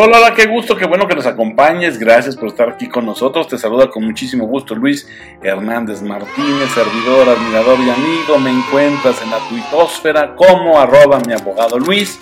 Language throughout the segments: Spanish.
Hola, qué gusto, qué bueno que nos acompañes. Gracias por estar aquí con nosotros. Te saluda con muchísimo gusto Luis Hernández Martínez, servidor, admirador y amigo. Me encuentras en la tuitosfera como arroba mi abogado Luis,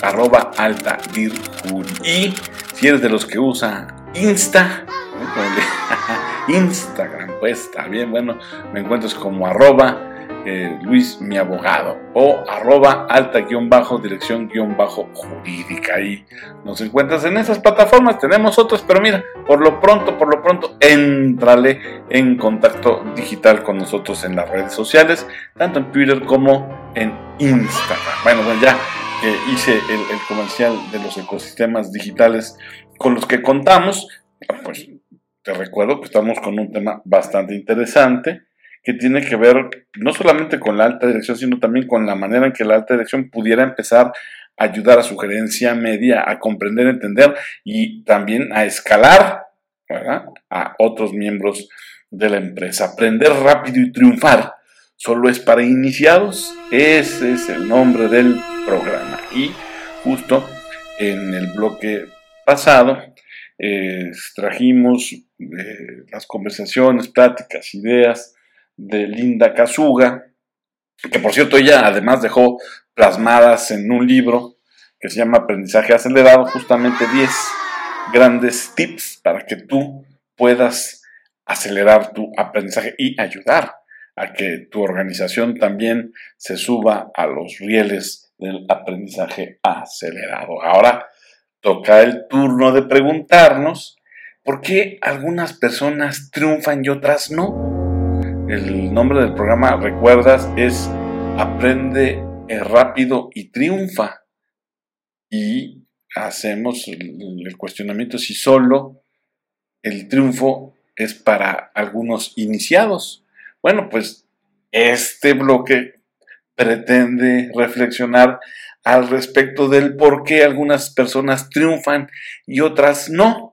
arroba alta Y si eres de los que usa Insta, Instagram, pues está bien, bueno, me encuentras como arroba eh, Luis mi abogado o arroba alta guion bajo dirección guion bajo jurídica. Ahí nos encuentras en esas plataformas. Tenemos otras, pero mira, por lo pronto, por lo pronto, entrale en contacto digital con nosotros en las redes sociales, tanto en Twitter como en Instagram. Bueno, pues ya hice el, el comercial de los ecosistemas digitales con los que contamos, pues te recuerdo que estamos con un tema bastante interesante que tiene que ver no solamente con la alta dirección, sino también con la manera en que la alta dirección pudiera empezar a ayudar a su gerencia media a comprender, entender y también a escalar a otros miembros de la empresa. Aprender rápido y triunfar solo es para iniciados. Ese es el nombre del programa. Y justo en el bloque pasado eh, trajimos eh, las conversaciones, pláticas, ideas de Linda Kazuga, que por cierto ella además dejó plasmadas en un libro que se llama Aprendizaje Acelerado, justamente 10 grandes tips para que tú puedas acelerar tu aprendizaje y ayudar a que tu organización también se suba a los rieles del aprendizaje acelerado. Ahora toca el turno de preguntarnos por qué algunas personas triunfan y otras no. El nombre del programa, recuerdas, es Aprende rápido y triunfa. Y hacemos el, cuestionamiento si solo el triunfo es para algunos iniciados. Bueno, pues este bloque pretende reflexionar al respecto del por qué algunas personas triunfan y otras no.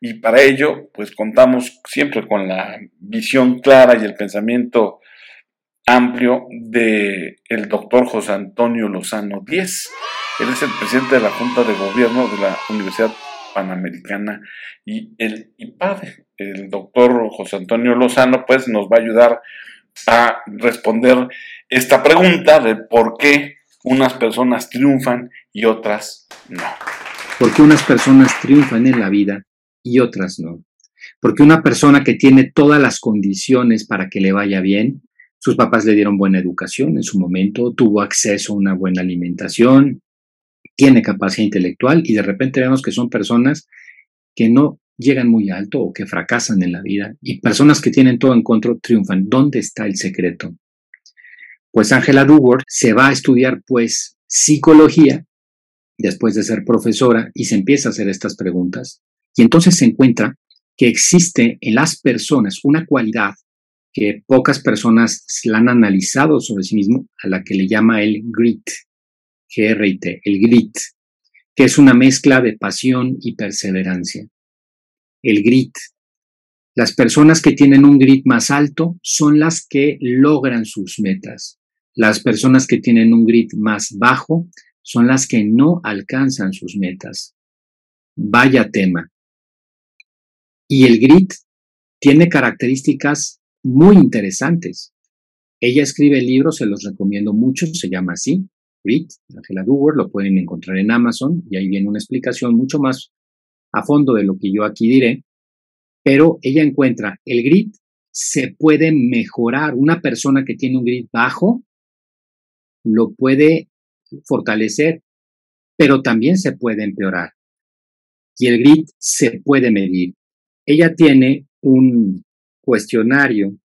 Y para ello, pues contamos siempre con la visión clara y el pensamiento amplio de el doctor José Antonio Lozano Díez. Él es el presidente de la Junta de Gobierno de la Universidad Panamericana y el IPADE. El doctor José Antonio Lozano pues nos va a ayudar a responder esta pregunta de por qué unas personas triunfan y otras no. ¿Por qué unas personas triunfan en la vida y otras no. Porque una persona que tiene todas las condiciones para que le vaya bien, sus papás le dieron buena educación en su momento, tuvo acceso a una buena alimentación, tiene capacidad intelectual y de repente vemos que son personas que no llegan muy alto o que fracasan en la vida y personas que tienen todo en contra triunfan. ¿Dónde está el secreto? Pues Angela Duward se va a estudiar pues psicología después de ser profesora y se empieza a hacer estas preguntas. Y entonces se encuentra que existe en las personas una cualidad que pocas personas la han analizado sobre sí mismo, a la que le llama el grit, G-R-I-T, el grit, que es una mezcla de pasión y perseverancia. El grit. Las personas que tienen un grit más alto son las que logran sus metas. Las personas que tienen un grit más bajo son las que no alcanzan sus metas. Vaya tema. Y el grit tiene características muy interesantes. Ella escribe libros, se los recomiendo mucho, se llama así, Grit, Angela Duwer, lo pueden encontrar en Amazon y ahí viene una explicación mucho más a fondo de lo que yo aquí diré, pero ella encuentra el grit se puede mejorar. Una persona que tiene un grit bajo lo puede fortalecer, pero también se puede empeorar. Y el grit se puede medir. Ella tiene un cuestionario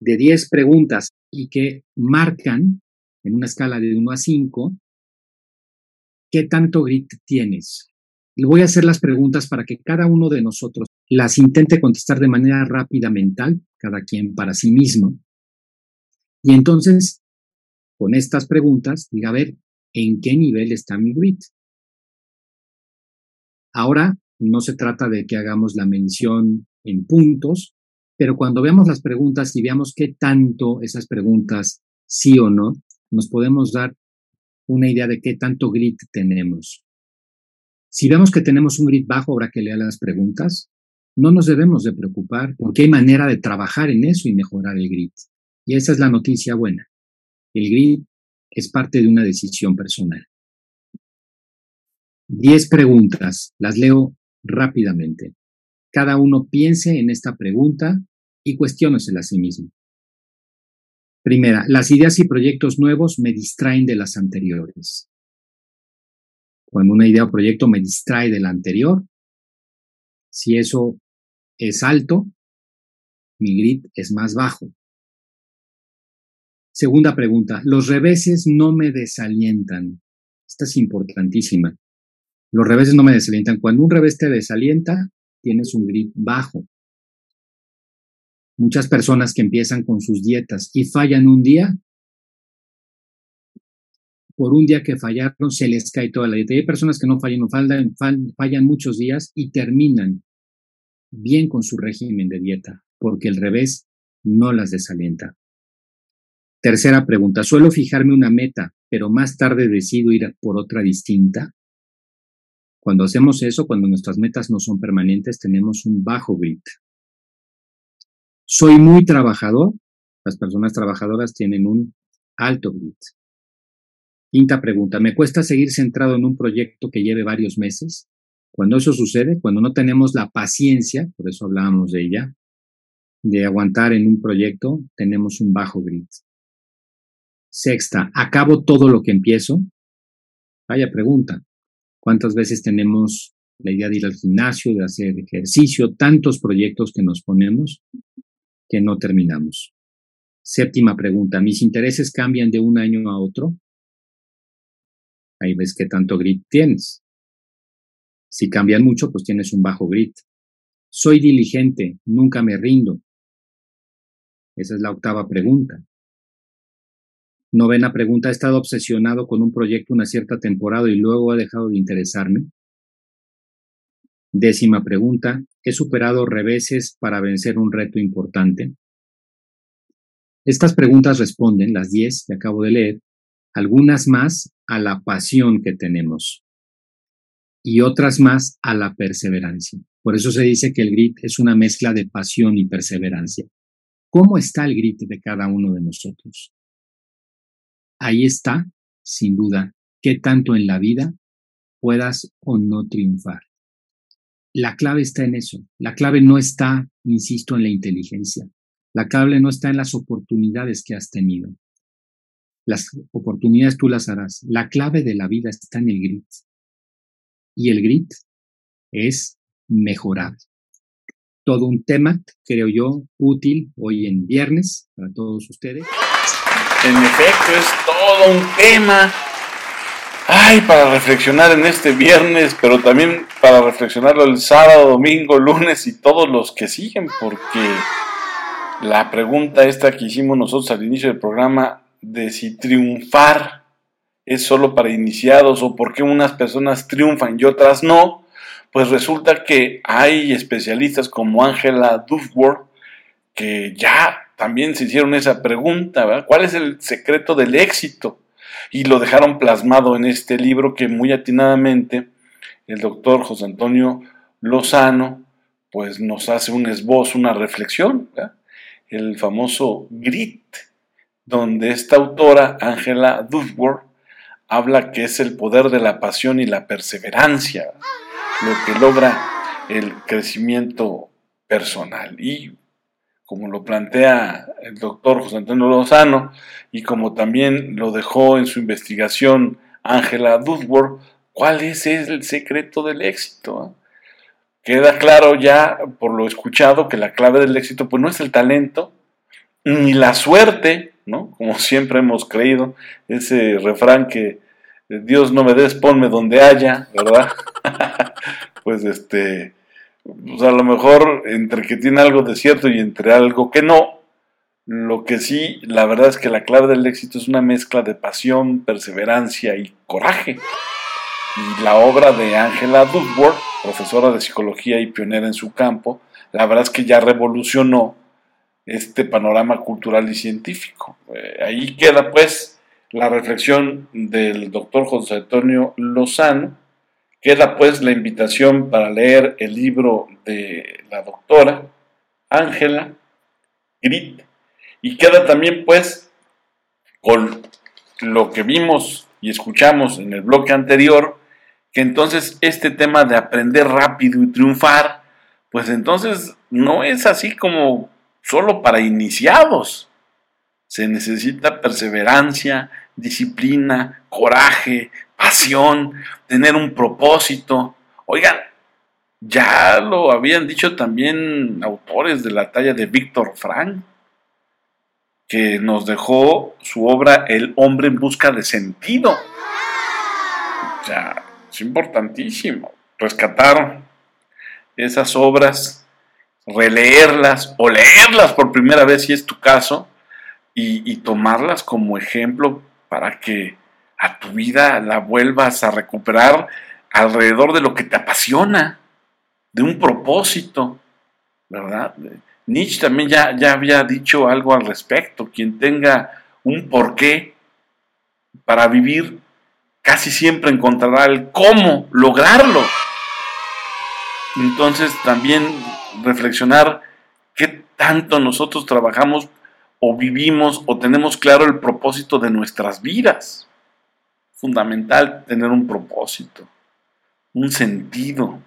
de 10 preguntas y que marcan en una escala de 1 a 5 qué tanto grit tienes. Le voy a hacer las preguntas para que cada uno de nosotros las intente contestar de manera rápida mental, cada quien para sí mismo. Y entonces, con estas preguntas, diga, a ver, ¿en qué nivel está mi grit? Ahora no se trata de que hagamos la mención en puntos, pero cuando veamos las preguntas y veamos qué tanto esas preguntas, sí o no, nos podemos dar una idea de qué tanto grit tenemos. Si vemos que tenemos un grit bajo, ahora que lea las preguntas, no nos debemos de preocupar porque hay manera de trabajar en eso y mejorar el grit. Y esa es la noticia buena. El grit es parte de una decisión personal. Diez preguntas, las leo rápidamente. Cada uno piense en esta pregunta y cuestiónesela a sí mismo. Primera, las ideas y proyectos nuevos me distraen de las anteriores. Cuando una idea o proyecto me distrae de la anterior, si eso es alto, mi grit es más bajo. Segunda pregunta, los reveses no me desalientan. Esta es importantísima. Los reveses no me desalientan. Cuando un revés te desalienta, tienes un grit bajo. Muchas personas que empiezan con sus dietas y fallan un día, por un día que fallaron se les cae toda la dieta. hay personas que no fallan, fallan, fallan muchos días y terminan bien con su régimen de dieta, porque el revés no las desalienta. Tercera pregunta, suelo fijarme una meta, pero más tarde decido ir por otra distinta. Cuando hacemos eso, cuando nuestras metas no son permanentes, tenemos un bajo grit. Soy muy trabajador. Las personas trabajadoras tienen un alto grit. Quinta pregunta, ¿me cuesta seguir centrado en un proyecto que lleve varios meses? Cuando eso sucede, cuando no tenemos la paciencia, por eso hablábamos de ella, de aguantar en un proyecto, tenemos un bajo grit. Sexta, ¿acabo todo lo que empiezo? Vaya pregunta. ¿Cuántas veces tenemos la idea de ir al gimnasio, de hacer ejercicio, tantos proyectos que nos ponemos que no terminamos. Séptima pregunta, ¿mis intereses cambian de un año a otro? Ahí ves qué tanto grit tienes. Si cambian mucho, pues tienes un bajo grit. Soy diligente, nunca me rindo. Esa es la octava pregunta. Novena pregunta, ¿he estado obsesionado con un proyecto una cierta temporada y luego ha dejado de interesarme? Décima pregunta, ¿he superado reveses para vencer un reto importante? Estas preguntas responden, las diez que acabo de leer, algunas más a la pasión que tenemos y otras más a la perseverancia. Por eso se dice que el grit es una mezcla de pasión y perseverancia. ¿Cómo está el grit de cada uno de nosotros? Ahí está, sin duda, qué tanto en la vida puedas o no triunfar. La clave está en eso. La clave no está, insisto, en la inteligencia. La clave no está en las oportunidades que has tenido. Las oportunidades tú las harás. La clave de la vida está en el grit. Y el grit es mejorar. Todo un tema, creo yo, útil hoy en viernes para todos ustedes. En efecto, es todo un tema ay, para reflexionar en este viernes, pero también para reflexionarlo el sábado, domingo, lunes y todos los que siguen, porque la pregunta esta que hicimos nosotros al inicio del programa de si triunfar es solo para iniciados o por qué unas personas triunfan y otras no, pues resulta que hay especialistas como Angela Duffworth que ya también se hicieron esa pregunta, ¿verdad? ¿Cuál es el secreto del éxito? y lo dejaron plasmado en este libro que muy atinadamente el doctor José Antonio Lozano pues nos hace un esbozo, una reflexión, el famoso Grit, donde esta autora, Angela Duckworth, habla que es el poder de la pasión y la perseverancia, lo que logra el crecimiento personal. Y como lo plantea el doctor José Antonio Lozano y como también lo dejó en su investigación Angela Duckworth, ¿cuál es el secreto del éxito? Queda claro ya por lo escuchado que la clave del éxito pues no es el talento ni la suerte, ¿no? Como siempre hemos creído, ese refrán que Dios no me des, ponme donde haya, ¿verdad? pues este, pues a lo mejor entre que tiene algo de cierto y entre algo que no, lo que sí, la verdad es que la clave del éxito es una mezcla de pasión, perseverancia y coraje. Y la obra de Angela Duckworth, profesora de psicología y pionera en su campo, la verdad es que ya revolucionó este panorama cultural y científico. Eh, ahí queda pues la reflexión del doctor José Antonio Lozano, Queda pues la invitación para leer el libro de la doctora Ángela Grit. Y queda también pues con lo que vimos y escuchamos en el bloque anterior, que entonces este tema de aprender rápido y triunfar, pues entonces no es así como solo para iniciados. Se necesita perseverancia, disciplina, coraje, pasión, tener un propósito. Oigan, ya lo habían dicho también autores de la talla de Víctor Frank, que nos dejó su obra El hombre en busca de sentido. O sea, es importantísimo rescatar esas obras, releerlas o leerlas por primera vez si es tu caso y tomarlas como ejemplo para que a tu vida la vuelvas a recuperar alrededor de lo que te apasiona, de un propósito, ¿verdad? Nietzsche también ya, ya había dicho algo al respecto, quien tenga un porqué para vivir, casi siempre encontrará el cómo lograrlo. Entonces también reflexionar qué tanto nosotros trabajamos o vivimos o tenemos claro el propósito de nuestras vidas fundamental tener un propósito, un sentido.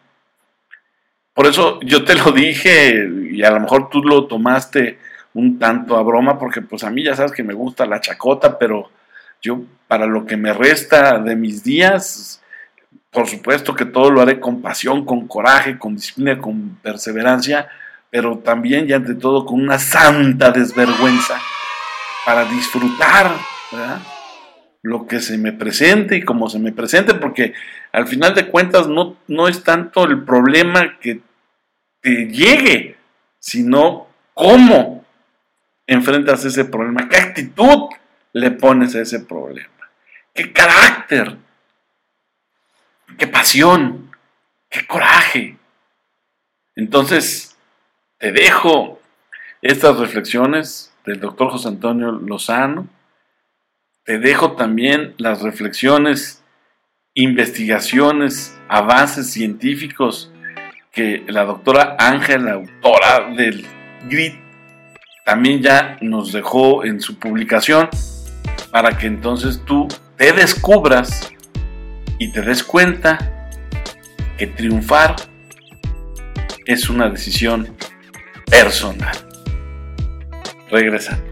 Por eso yo te lo dije y a lo mejor tú lo tomaste un tanto a broma porque pues a mí ya sabes que me gusta la chacota, pero yo para lo que me resta de mis días, por supuesto que todo lo haré con pasión, con coraje, con disciplina, con perseverancia, pero también y ante todo con una santa desvergüenza para disfrutar, ¿verdad? Lo que se me presente y como se me presente, porque al final de cuentas no, no es tanto el problema que te llegue, sino cómo enfrentas ese problema, qué actitud le pones a ese problema, qué carácter, qué pasión, qué coraje. Entonces, te dejo estas reflexiones del doctor José Antonio Lozano te dejo también las reflexiones, investigaciones, avances científicos que la doctora Ángela, autora del GRIT, también ya nos dejó en su publicación para que entonces tú te descubras y te des cuenta que triunfar es una decisión personal. Regresamos.